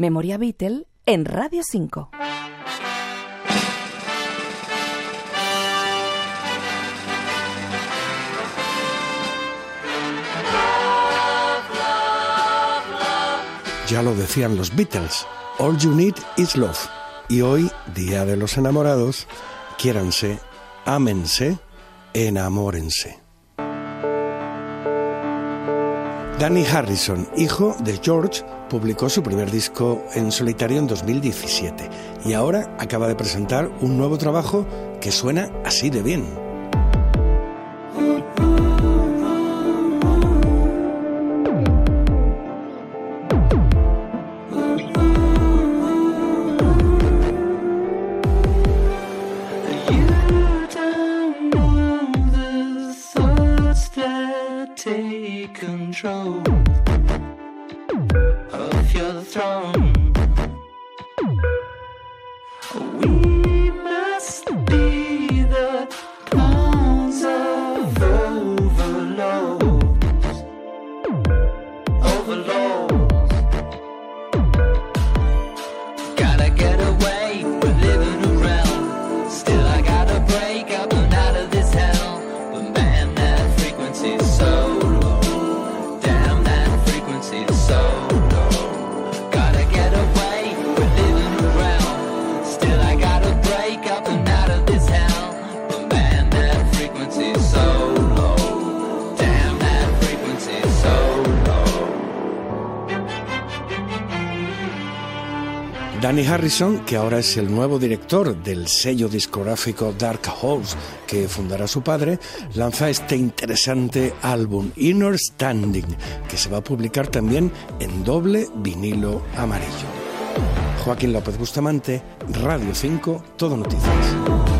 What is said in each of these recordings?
Memoria Beatle en Radio 5. Ya lo decían los Beatles, All You Need Is Love. Y hoy, Día de los Enamorados, quiéranse, ámense, enamórense. Danny Harrison, hijo de George, publicó su primer disco en solitario en 2017 y ahora acaba de presentar un nuevo trabajo que suena así de bien. control of your throne. Danny Harrison, que ahora es el nuevo director del sello discográfico Dark Horse que fundará su padre, lanza este interesante álbum Inner Standing, que se va a publicar también en doble vinilo amarillo. Joaquín López Bustamante, Radio 5, Todo Noticias.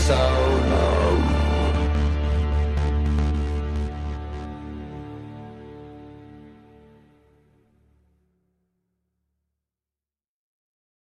so